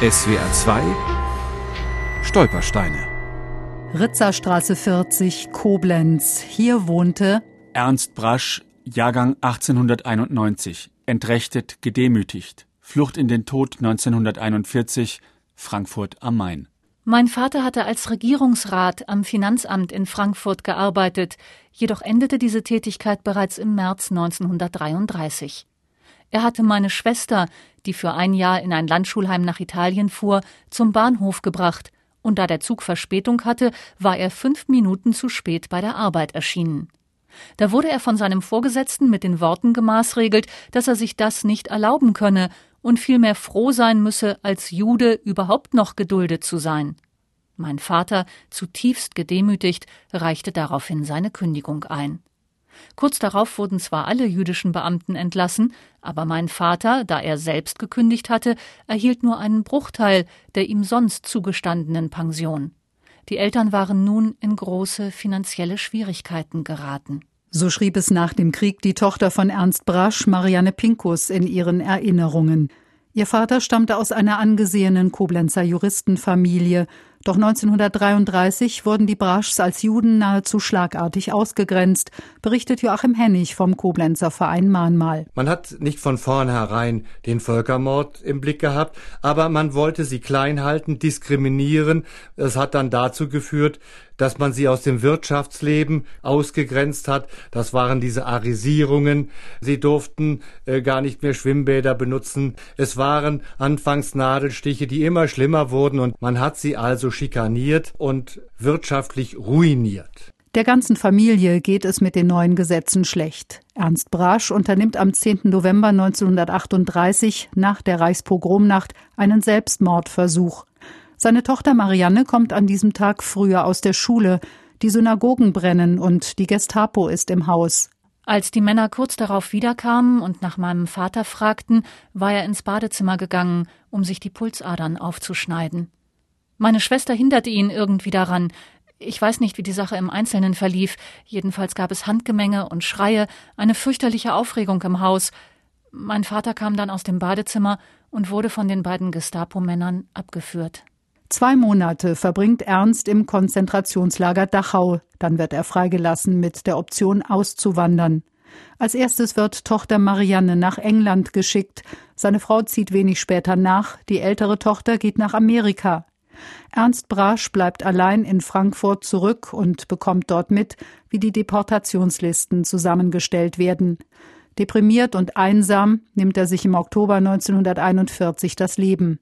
SWR 2 Stolpersteine Ritzerstraße 40, Koblenz. Hier wohnte Ernst Brasch, Jahrgang 1891, entrechtet, gedemütigt, Flucht in den Tod 1941, Frankfurt am Main. Mein Vater hatte als Regierungsrat am Finanzamt in Frankfurt gearbeitet, jedoch endete diese Tätigkeit bereits im März 1933. Er hatte meine Schwester, die für ein Jahr in ein Landschulheim nach Italien fuhr, zum Bahnhof gebracht, und da der Zug Verspätung hatte, war er fünf Minuten zu spät bei der Arbeit erschienen. Da wurde er von seinem Vorgesetzten mit den Worten gemaßregelt, dass er sich das nicht erlauben könne und vielmehr froh sein müsse, als Jude überhaupt noch geduldet zu sein. Mein Vater, zutiefst gedemütigt, reichte daraufhin seine Kündigung ein. Kurz darauf wurden zwar alle jüdischen Beamten entlassen, aber mein Vater, da er selbst gekündigt hatte, erhielt nur einen Bruchteil der ihm sonst zugestandenen Pension. Die Eltern waren nun in große finanzielle Schwierigkeiten geraten. So schrieb es nach dem Krieg die Tochter von Ernst Brasch, Marianne Pinkus, in ihren Erinnerungen. Ihr Vater stammte aus einer angesehenen Koblenzer Juristenfamilie. Doch 1933 wurden die Braschs als Juden nahezu schlagartig ausgegrenzt, berichtet Joachim Hennig vom Koblenzer Verein Mahnmal. Man hat nicht von vornherein den Völkermord im Blick gehabt, aber man wollte sie klein halten, diskriminieren. Es hat dann dazu geführt, dass man sie aus dem Wirtschaftsleben ausgegrenzt hat. Das waren diese Arisierungen. Sie durften äh, gar nicht mehr Schwimmbäder benutzen. Es waren anfangs Nadelstiche, die immer schlimmer wurden und man hat sie also schikaniert und wirtschaftlich ruiniert. Der ganzen Familie geht es mit den neuen Gesetzen schlecht. Ernst Brasch unternimmt am 10. November 1938 nach der Reichspogromnacht einen Selbstmordversuch. Seine Tochter Marianne kommt an diesem Tag früher aus der Schule. Die Synagogen brennen und die Gestapo ist im Haus. Als die Männer kurz darauf wiederkamen und nach meinem Vater fragten, war er ins Badezimmer gegangen, um sich die Pulsadern aufzuschneiden. Meine Schwester hinderte ihn irgendwie daran. Ich weiß nicht, wie die Sache im Einzelnen verlief. Jedenfalls gab es Handgemenge und Schreie, eine fürchterliche Aufregung im Haus. Mein Vater kam dann aus dem Badezimmer und wurde von den beiden Gestapo-Männern abgeführt. Zwei Monate verbringt Ernst im Konzentrationslager Dachau. Dann wird er freigelassen mit der Option auszuwandern. Als erstes wird Tochter Marianne nach England geschickt. Seine Frau zieht wenig später nach. Die ältere Tochter geht nach Amerika. Ernst Brasch bleibt allein in Frankfurt zurück und bekommt dort mit, wie die Deportationslisten zusammengestellt werden. Deprimiert und einsam nimmt er sich im Oktober 1941 das Leben.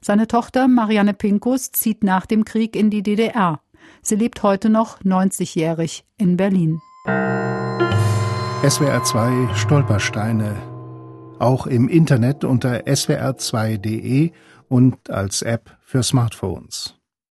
Seine Tochter Marianne Pinkus zieht nach dem Krieg in die DDR. Sie lebt heute noch 90-jährig in Berlin. SWR 2 Stolpersteine. Auch im Internet unter swr2.de und als App für Smartphones.